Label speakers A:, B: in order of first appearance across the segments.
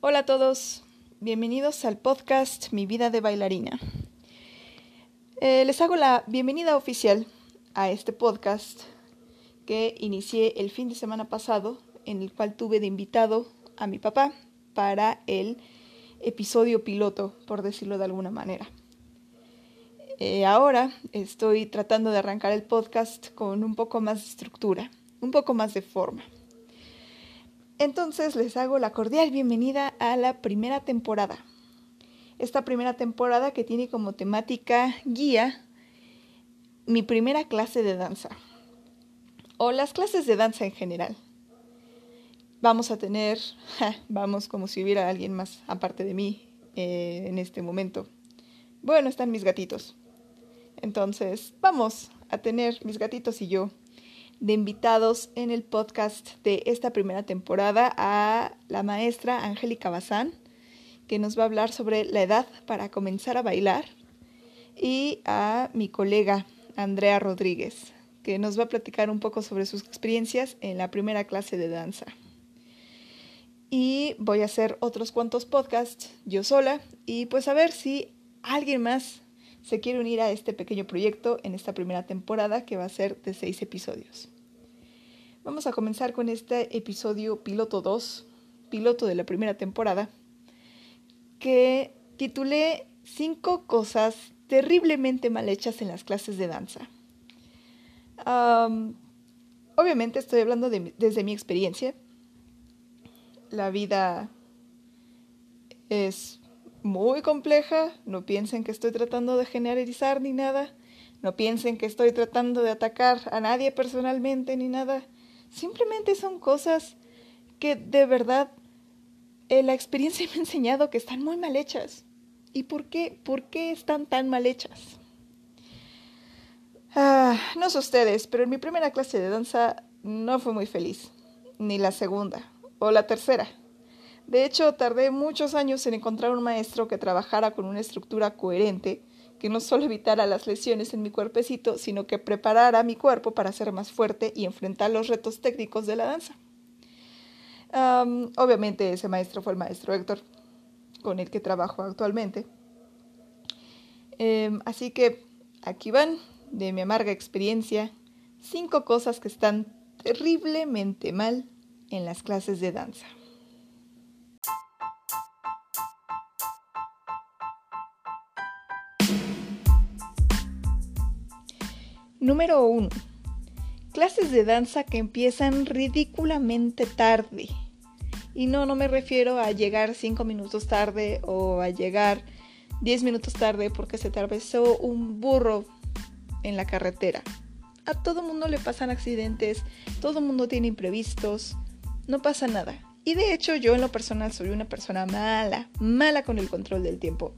A: Hola a todos, bienvenidos al podcast Mi vida de bailarina. Eh, les hago la bienvenida oficial a este podcast que inicié el fin de semana pasado, en el cual tuve de invitado a mi papá para el episodio piloto, por decirlo de alguna manera. Eh, ahora estoy tratando de arrancar el podcast con un poco más de estructura, un poco más de forma. Entonces les hago la cordial bienvenida a la primera temporada. Esta primera temporada que tiene como temática guía mi primera clase de danza o las clases de danza en general. Vamos a tener, vamos como si hubiera alguien más aparte de mí eh, en este momento. Bueno, están mis gatitos. Entonces, vamos a tener mis gatitos y yo de invitados en el podcast de esta primera temporada a la maestra Angélica Bazán, que nos va a hablar sobre la edad para comenzar a bailar, y a mi colega Andrea Rodríguez, que nos va a platicar un poco sobre sus experiencias en la primera clase de danza. Y voy a hacer otros cuantos podcasts yo sola y pues a ver si alguien más se quiere unir a este pequeño proyecto en esta primera temporada que va a ser de seis episodios. Vamos a comenzar con este episodio piloto 2, piloto de la primera temporada, que titulé Cinco cosas terriblemente mal hechas en las clases de danza. obviamente estoy hablando desde mi experiencia. La vida es muy compleja, no piensen que estoy tratando de generalizar ni nada, no piensen que estoy tratando de atacar a nadie personalmente ni nada, simplemente son cosas que de verdad eh, la experiencia me ha enseñado que están muy mal hechas. ¿Y por qué? ¿Por qué están tan mal hechas? Ah, no sé ustedes, pero en mi primera clase de danza no fue muy feliz, ni la segunda, o la tercera. De hecho, tardé muchos años en encontrar un maestro que trabajara con una estructura coherente, que no solo evitara las lesiones en mi cuerpecito, sino que preparara mi cuerpo para ser más fuerte y enfrentar los retos técnicos de la danza. obviamente ese maestro fue el maestro Héctor, con el que trabajo actualmente. Em, así que aquí van, de mi amarga experiencia, cinco cosas que están terriblemente mal en las clases de danza. Número 1. Clases de danza que empiezan ridículamente tarde. Y no, no me refiero a llegar 5 minutos tarde o a llegar 10 minutos tarde porque se atravesó un burro en la carretera. A todo mundo le pasan accidentes, todo mundo tiene imprevistos, no pasa nada. Y de hecho yo en lo personal soy una persona mala, mala con el control del tiempo.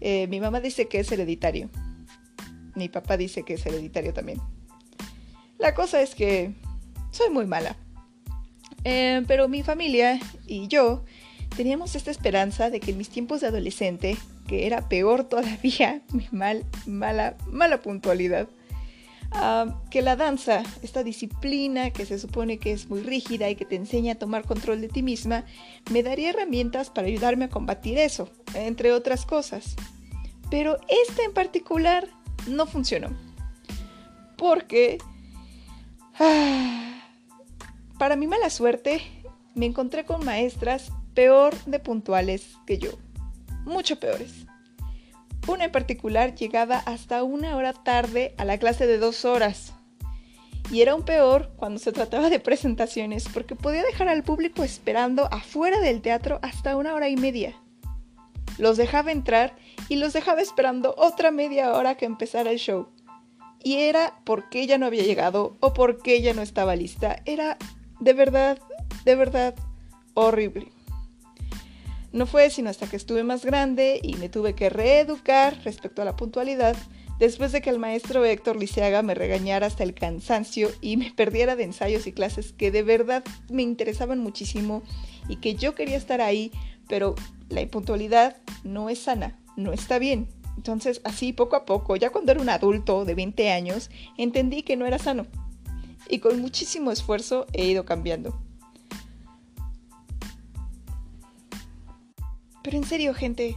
A: Eh, mi mamá dice que es hereditario. Mi papá dice que es hereditario también. La cosa es que soy muy mala. Eh, pero mi familia y yo teníamos esta esperanza de que en mis tiempos de adolescente, que era peor todavía, mi mal, mala, mala puntualidad, ah, que la danza, esta disciplina que se supone que es muy rígida y que te enseña a tomar control de ti misma, me daría herramientas para ayudarme a combatir eso, entre otras cosas. Pero esta en particular no funcionó. Porque, ah, para mi mala suerte, me encontré con maestras peor de puntuales que yo. Mucho peores. Una en particular llegaba hasta una hora tarde a la clase de dos horas. Y era un peor cuando se trataba de presentaciones porque podía dejar al público esperando afuera del teatro hasta una hora y media. Los dejaba entrar y los dejaba esperando otra media hora que empezara el show. Y era porque ella no había llegado o porque ella no estaba lista. Era de verdad, de verdad horrible. No fue sino hasta que estuve más grande y me tuve que reeducar respecto a la puntualidad, después de que el maestro Héctor Liceaga me regañara hasta el cansancio y me perdiera de ensayos y clases que de verdad me interesaban muchísimo y que yo quería estar ahí, pero la impuntualidad no es sana no está bien. Entonces, así poco a poco, ya cuando era un adulto de 20 años, entendí que no era sano. y con muchísimo esfuerzo he ido cambiando. Pero en serio, gente,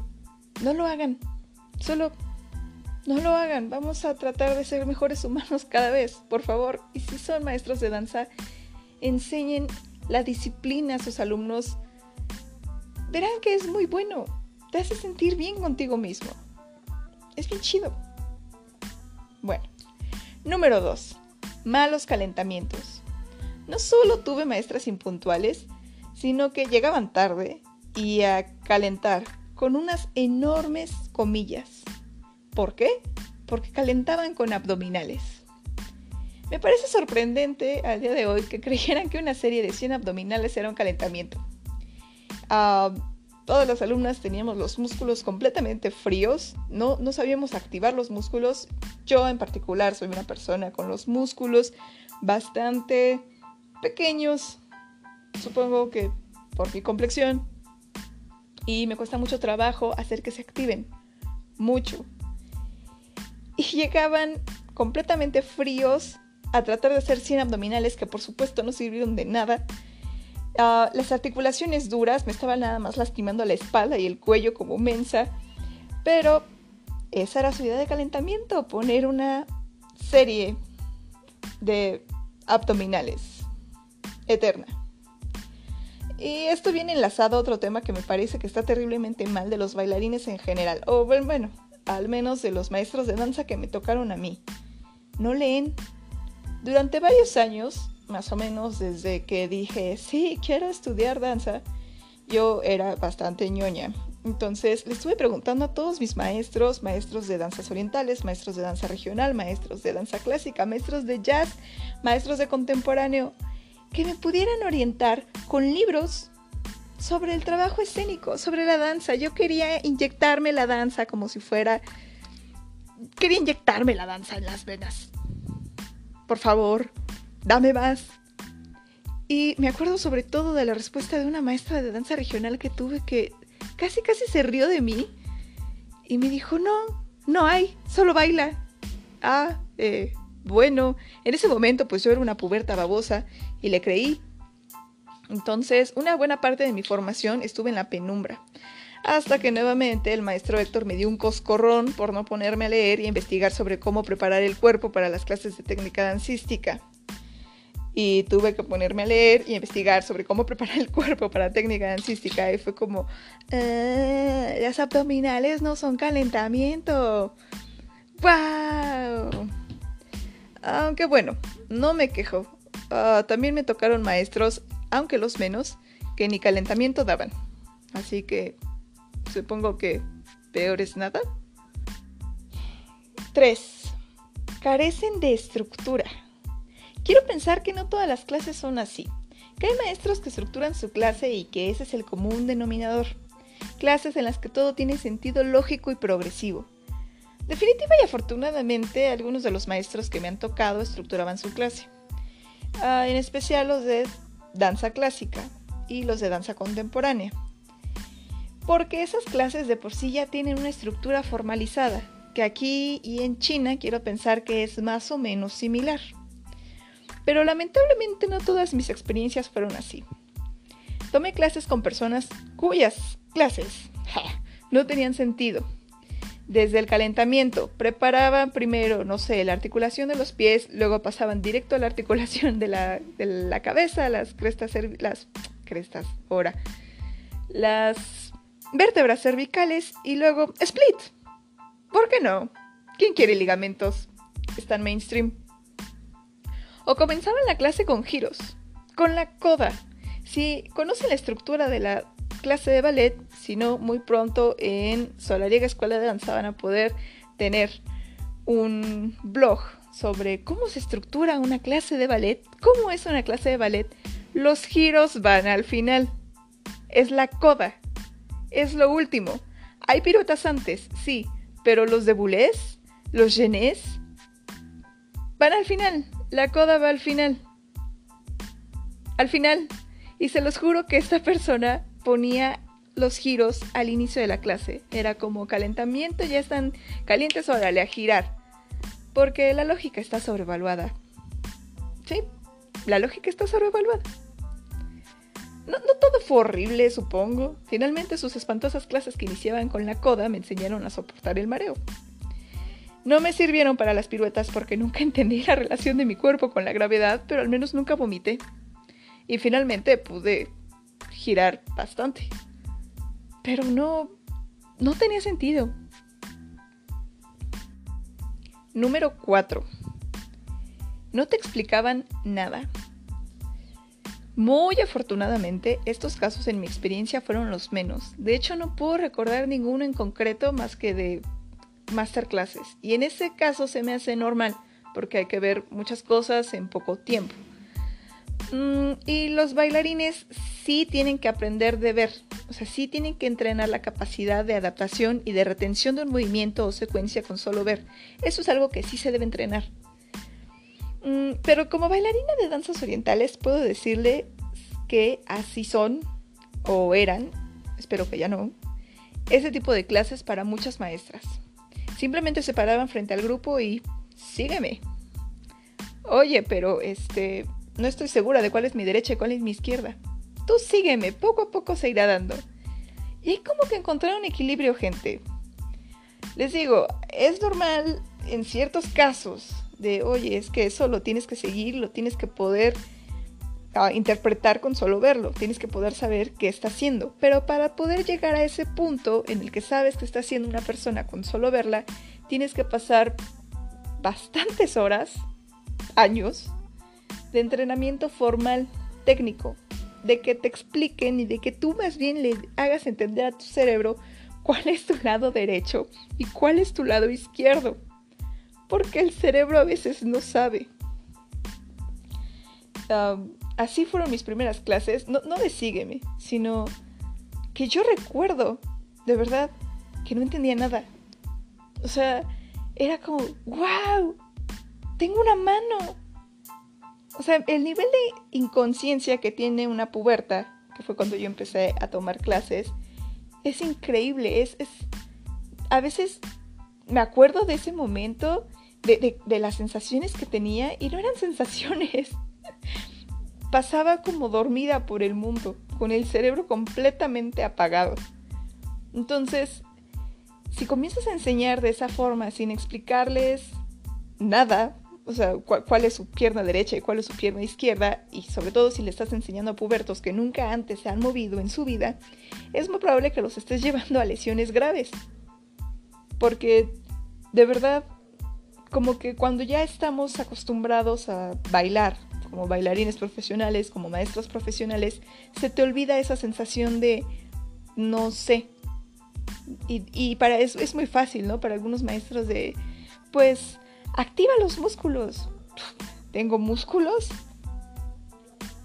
A: no lo hagan. Solo no lo hagan. Vamos a tratar de ser mejores humanos cada vez, por favor. Y si son maestros de danza, enseñen la disciplina a sus alumnos. Verán que es muy bueno. Te hace sentir bien contigo mismo. Es bien chido. Bueno, número 2. Malos calentamientos. No solo tuve maestras impuntuales, sino que llegaban tarde y a calentar con unas enormes comillas. ¿Por qué? Porque calentaban con abdominales. Me parece sorprendente al día de hoy que creyeran que una serie de 100 abdominales era un calentamiento. Todas las alumnas teníamos los músculos completamente fríos, no, no sabíamos activar los músculos. Yo en particular soy una persona con los músculos bastante pequeños, supongo que por mi complexión, y me cuesta mucho trabajo hacer que se activen, mucho. Y llegaban completamente fríos a tratar de hacer 100 abdominales que por supuesto no sirvieron de nada. Ah, las articulaciones duras me estaban nada más lastimando la espalda y el cuello como mensa, pero esa era su idea de calentamiento, poner una serie de abdominales eterna. Y esto viene enlazado a otro tema que me parece que está terriblemente mal de los bailarines en general, o bueno, al menos de los maestros de danza que me tocaron a mí. No leen. Durante varios años, más o menos desde que dije, sí, quiero estudiar danza, yo era bastante ñoña. Entonces le estuve preguntando a todos mis maestros, maestros de danzas orientales, maestros de danza regional, maestros de danza clásica, maestros de jazz, maestros de contemporáneo, que me pudieran orientar con libros sobre el trabajo escénico, sobre la danza. Yo quería inyectarme la danza como si fuera... Quería inyectarme la danza en las venas. Por favor, dame más. Y me acuerdo sobre todo de la respuesta de una maestra de danza regional que tuve que casi casi se rió de mí y me dijo, no, no hay, solo baila. Ah, eh, bueno, en ese momento pues yo era una puberta babosa y le creí. Entonces, una buena parte de mi formación estuve en la penumbra. Hasta que nuevamente el maestro Héctor me dio un coscorrón por no ponerme a leer y investigar sobre cómo preparar el cuerpo para las clases de técnica dancística. Y tuve que ponerme a leer y investigar sobre cómo preparar el cuerpo para técnica dancística. Y fue como, ah, las abdominales no son calentamiento. ¡Wow! Aunque bueno, no me quejo. Ah, también me tocaron maestros, aunque los menos, que ni calentamiento daban. Así que supongo que peor es nada. 3. Carecen de estructura. Quiero pensar que no todas las clases son así. Que hay maestros que estructuran su clase y que ese es el común denominador. Clases en las que todo tiene sentido lógico y progresivo. Definitiva y afortunadamente, algunos de los maestros que me han tocado estructuraban su clase. Ah, en especial los de danza clásica y los de danza contemporánea. Porque esas clases de por sí ya tienen una estructura formalizada, que aquí y en China quiero pensar que es más o menos similar. Pero lamentablemente no todas mis experiencias fueron así. Tomé clases con personas cuyas clases no tenían sentido desde el calentamiento. Preparaban primero, no sé, la articulación de los pies, luego pasaban directo a la articulación de la, cabeza, las crestas, las crestas, ahora, las vértebras cervicales y luego split. ¿Por qué no? ¿Quién quiere ligamentos? Están mainstream. O comenzaban la clase con giros, con la coda. Si conocen la estructura de la clase de ballet, sino muy pronto en Solariega Escuela de Danza van a poder tener un blog sobre cómo se estructura una clase de ballet, cómo es una clase de ballet. Los giros van al final. Es la coda. Es lo último. Hay piruetas antes, sí, pero los de Boulez, los genés, van al final. La coda va al final. Al final. Y se los juro que esta persona ponía los giros al inicio de la clase. Era como calentamiento, ya están calientes, órale, a girar. Porque la lógica está sobrevaluada. ¿Sí? la lógica está sobrevaluada. No, no, todo fue horrible, supongo. Finalmente sus espantosas clases que iniciaban con la coda me enseñaron a soportar el mareo. No me sirvieron para las piruetas porque nunca entendí la relación de mi cuerpo con la gravedad, pero al menos nunca vomité. Y finalmente pude girar bastante. Pero no... no tenía sentido. Número 4. No te explicaban nada. Muy afortunadamente, estos casos en mi experiencia fueron los menos. De hecho, no puedo recordar ninguno en concreto más que de masterclasses. Y en ese caso se me hace normal, porque hay que ver muchas cosas en poco tiempo. Mm, y los bailarines sí tienen que aprender de ver, o sea, sí tienen que entrenar la capacidad de adaptación y de retención de un movimiento o secuencia con solo ver. Eso es algo que sí se debe entrenar. Mm, pero como bailarina de danzas orientales puedo decirle que así son o eran, espero que ya no, ese tipo de clases para muchas maestras. Simplemente se paraban frente al grupo y sígueme. Oye, pero este, no estoy segura de cuál es mi derecha y cuál es mi izquierda. Tú sígueme, poco a poco se irá dando. Y hay como que encontrar un equilibrio, gente. Les digo, es normal en ciertos casos de, oye, es que eso lo tienes que seguir, lo tienes que poder interpretar con solo verlo, tienes que poder saber qué está haciendo. Pero para poder llegar a ese punto en el que sabes que está haciendo una persona con solo verla, tienes que pasar bastantes horas, años, de entrenamiento formal, técnico, de que te expliquen y de que tú más bien le hagas entender a tu cerebro cuál es tu lado derecho y cuál es tu lado izquierdo porque el cerebro a veces no sabe. Así fueron mis primeras clases, no, no de sígueme, sino que yo recuerdo, de verdad, que no entendía nada. O sea, era como, wow, tengo una mano. O sea, el nivel de inconsciencia que tiene una puberta, que fue cuando yo empecé a tomar clases, es increíble. Es, es, a veces me acuerdo de ese momento de, las sensaciones que tenía y no eran sensaciones. Pasaba como dormida por el mundo, con el cerebro completamente apagado. Entonces, si comienzas a enseñar de esa forma, sin explicarles nada, o sea, cuál, es su pierna derecha y cuál es su pierna izquierda, y sobre todo si le estás enseñando a pubertos que nunca antes se han movido en su vida, es muy probable que los estés llevando a lesiones graves. Porque, de verdad, como que cuando ya estamos acostumbrados a bailar, como bailarines profesionales, como maestros profesionales, se te olvida esa sensación de no sé. Y, para eso es muy fácil, ¿no? Para algunos maestros de, pues, activa los músculos. ¿Tengo músculos?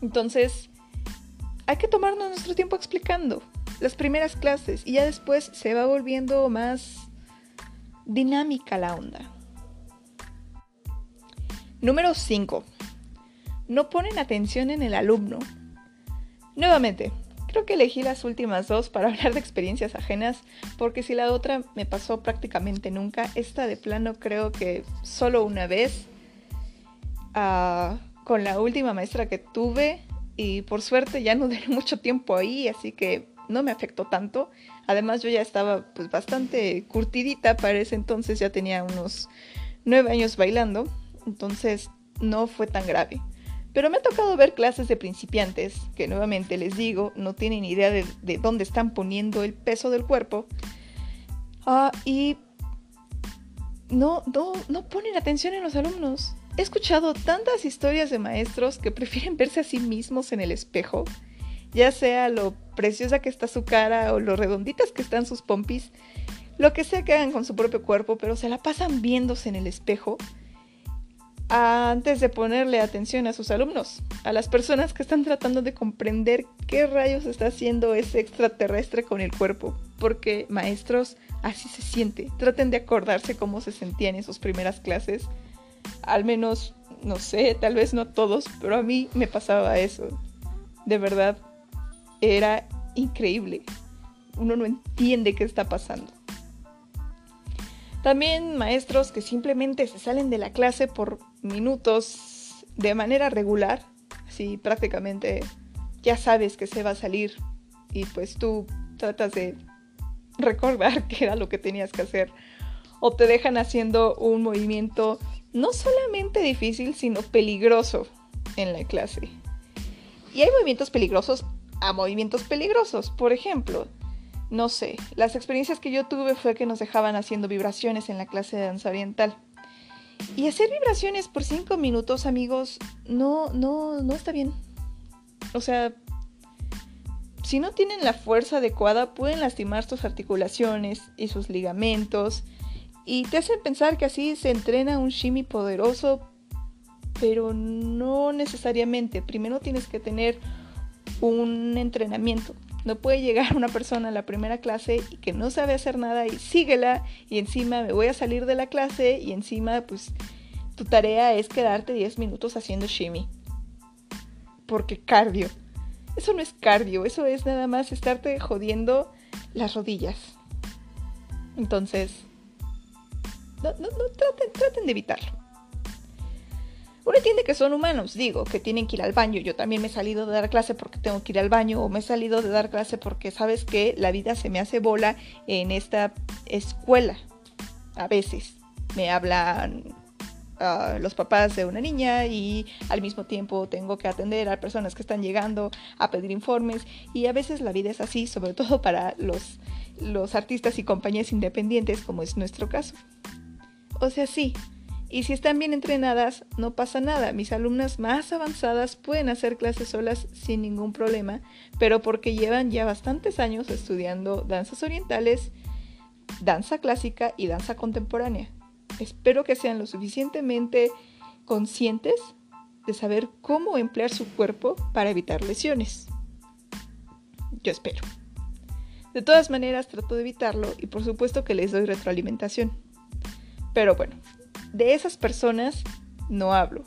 A: Entonces, hay que tomarnos nuestro tiempo explicando las primeras clases y ya después se va volviendo más dinámica la onda. Número 5. No ponen atención en el alumno. Nuevamente, creo que elegí las últimas dos para hablar de experiencias ajenas, porque si la otra me pasó prácticamente nunca, esta de plano creo que solo una vez, uh, con la última maestra que tuve, y por suerte ya no duré mucho tiempo ahí, así que no me afectó tanto. Además yo ya estaba pues bastante curtidita para ese entonces, ya tenía unos nueve años bailando, entonces no fue tan grave. Pero me ha tocado ver clases de principiantes que nuevamente les digo, no tienen idea de, dónde están poniendo el peso del cuerpo. Ah, y no, no, no ponen atención en los alumnos. He escuchado tantas historias de maestros que prefieren verse a sí mismos en el espejo, ya sea lo preciosa que está su cara o lo redonditas que están sus pompis, lo que sea que hagan con su propio cuerpo, pero se la pasan viéndose en el espejo antes de ponerle atención a sus alumnos, a las personas que están tratando de comprender qué rayos está haciendo ese extraterrestre con el cuerpo. Porque, maestros, así se siente. Traten de acordarse cómo se sentían en sus primeras clases. Al menos, no sé, tal vez no todos, pero a mí me pasaba eso. De verdad, era increíble. Uno no entiende qué está pasando. También maestros que simplemente se salen de la clase por minutos de manera regular así prácticamente ya sabes que se va a salir y pues tú tratas de recordar qué era lo que tenías que hacer o te dejan haciendo un movimiento no solamente difícil, sino peligroso en la clase. Y hay movimientos peligrosos a movimientos peligrosos. Por ejemplo, no sé, las experiencias que yo tuve fue que nos dejaban haciendo vibraciones en la clase de danza oriental. Y hacer vibraciones por cinco minutos, amigos, no, no, no está bien. O sea, si no tienen la fuerza adecuada, pueden lastimar sus articulaciones y sus ligamentos. Y te hacen pensar que así se entrena un shimi poderoso, pero no necesariamente. Primero tienes que tener un entrenamiento. No puede llegar una persona a la primera clase y que no sabe hacer nada y síguela y encima me voy a salir de la clase y encima pues tu tarea es quedarte 10 minutos haciendo shimmy. Porque cardio. Eso no es cardio, eso es nada más estarte jodiendo las rodillas. Entonces, no, no, no traten, traten de evitarlo. Uno entiende que son humanos, digo, que tienen que ir al baño. Yo también me he salido de dar clase porque tengo que ir al baño o me he salido de dar clase porque sabes que la vida se me hace bola en esta escuela. A veces me hablan uh, los papás de una niña y al mismo tiempo tengo que atender a personas que están llegando a pedir informes y a veces la vida es así, sobre todo para los, los artistas y compañías independientes como es nuestro caso. O sea, sí, y si están bien entrenadas, no pasa nada. Mis alumnas más avanzadas pueden hacer clases solas sin ningún problema, pero porque llevan ya bastantes años estudiando danzas orientales, danza clásica y danza contemporánea. Espero que sean lo suficientemente conscientes de saber cómo emplear su cuerpo para evitar lesiones. Yo espero. De todas maneras, trato de evitarlo y por supuesto que les doy retroalimentación. Pero bueno, de esas personas no hablo.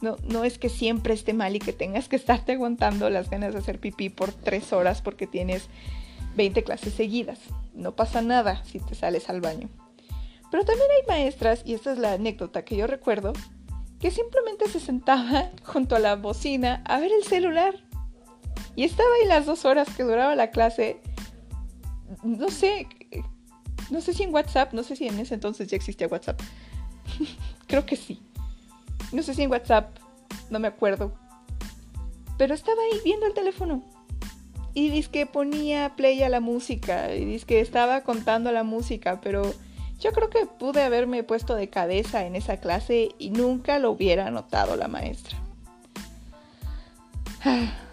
A: No, no es que siempre esté mal y que tengas que estarte aguantando las ganas de hacer pipí por tres horas porque tienes 20 clases seguidas. No pasa nada si te sales al baño. Pero también hay maestras, y esta es la anécdota que yo recuerdo, que simplemente se sentaba junto a la bocina a ver el celular. Y estaba ahí las dos horas que duraba la clase, no sé, no sé si en WhatsApp, no sé si en ese entonces ya existía WhatsApp. Creo que sí. No sé si en WhatsApp, no me acuerdo. Pero estaba ahí viendo el teléfono. Y dice que ponía play a la música. Y dice que estaba contando la música. Pero yo creo que pude haberme puesto de cabeza en esa clase y nunca lo hubiera notado la maestra.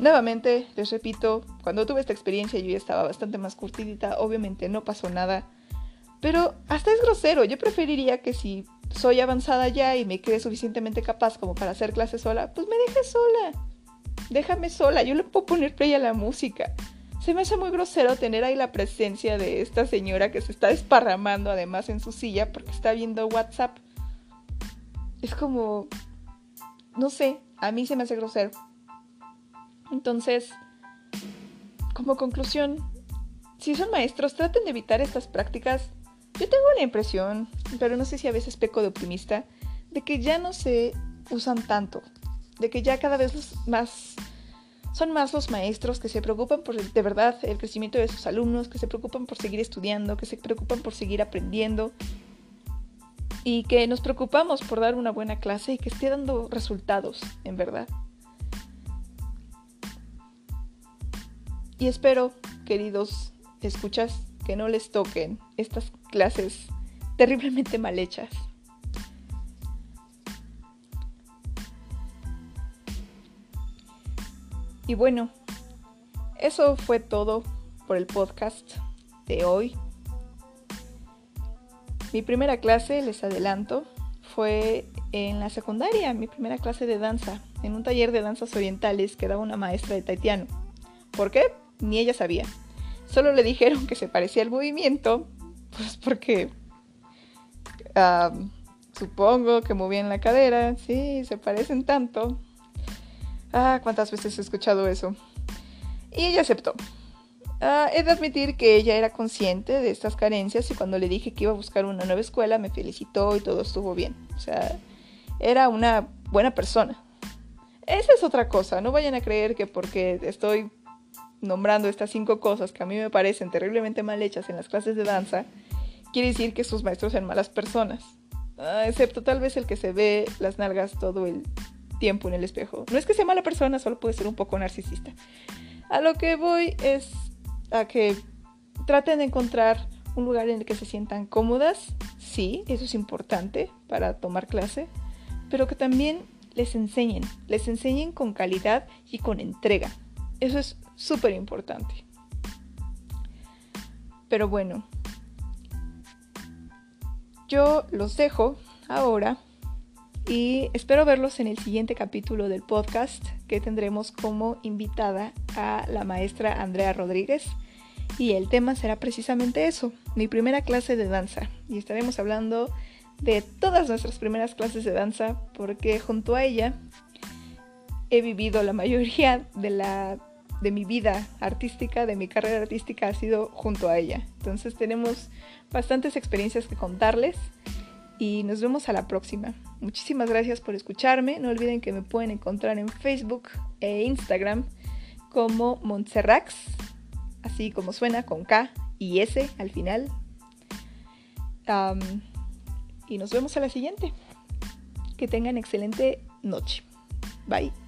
A: Nuevamente, les repito, cuando tuve esta experiencia yo ya estaba bastante más curtidita, obviamente no pasó nada, pero hasta es grosero, yo preferiría que si soy avanzada ya y me quede suficientemente capaz como para hacer clases sola, pues me deje sola, déjame sola, yo le puedo poner play a la música. Se me hace muy grosero tener ahí la presencia de esta señora que se está desparramando además en su silla porque está viendo WhatsApp. Es como, no sé, a mí se me hace grosero. Entonces, como conclusión, si son maestros, traten de evitar estas prácticas. Yo tengo la impresión, pero no sé si a veces peco de optimista, de que ya no se usan tanto, de que ya cada vez más son más los maestros que se preocupan por de verdad el crecimiento de sus alumnos, que se preocupan por seguir estudiando, que se preocupan por seguir aprendiendo y que nos preocupamos por dar una buena clase y que esté dando resultados, en verdad. Y espero, queridos escuchas, que no les toquen estas clases terriblemente mal hechas. Y bueno, eso fue todo por el podcast de hoy. Mi primera clase, les adelanto, fue en la secundaria, mi primera clase de danza, en un taller de danzas orientales que daba una maestra de taitiano. ¿Por qué? Ni ella sabía. Solo le dijeron que se parecía al movimiento, pues porque supongo que movían la cadera, sí, se parecen tanto. Ah, cuántas veces he escuchado eso. Y ella aceptó. Ah, he de admitir que ella era consciente de estas carencias y cuando le dije que iba a buscar una nueva escuela me felicitó y todo estuvo bien. O sea, era una buena persona. esa es otra cosa. No vayan a creer que porque estoy nombrando estas cinco cosas que a mí me parecen terriblemente mal hechas en las clases de danza, quiere decir que sus maestros sean malas personas. Ah, excepto tal vez el que se ve las nalgas todo el tiempo en el espejo. No es que sea mala persona, solo puede ser un poco narcisista. A lo que voy es a que traten de encontrar un lugar en el que se sientan cómodas, sí, eso es importante para tomar clase, pero que también les enseñen, les enseñen con calidad y con entrega. Eso es súper importante. Pero bueno, yo los dejo ahora y espero verlos en el siguiente capítulo del podcast que tendremos como invitada a la maestra Andrea Rodríguez. Y el tema será precisamente eso, mi primera clase de danza. Y estaremos hablando de todas nuestras primeras clases de danza porque junto a ella he vivido la mayoría de la de mi vida artística, de mi carrera artística ha sido junto a ella. Entonces tenemos bastantes experiencias que contarles y nos vemos a la próxima. Muchísimas gracias por escucharme. No olviden que me pueden encontrar en Facebook e Instagram como Montserrax, así como suena con K y S al final. y nos vemos a la siguiente. Que tengan excelente noche. Bye.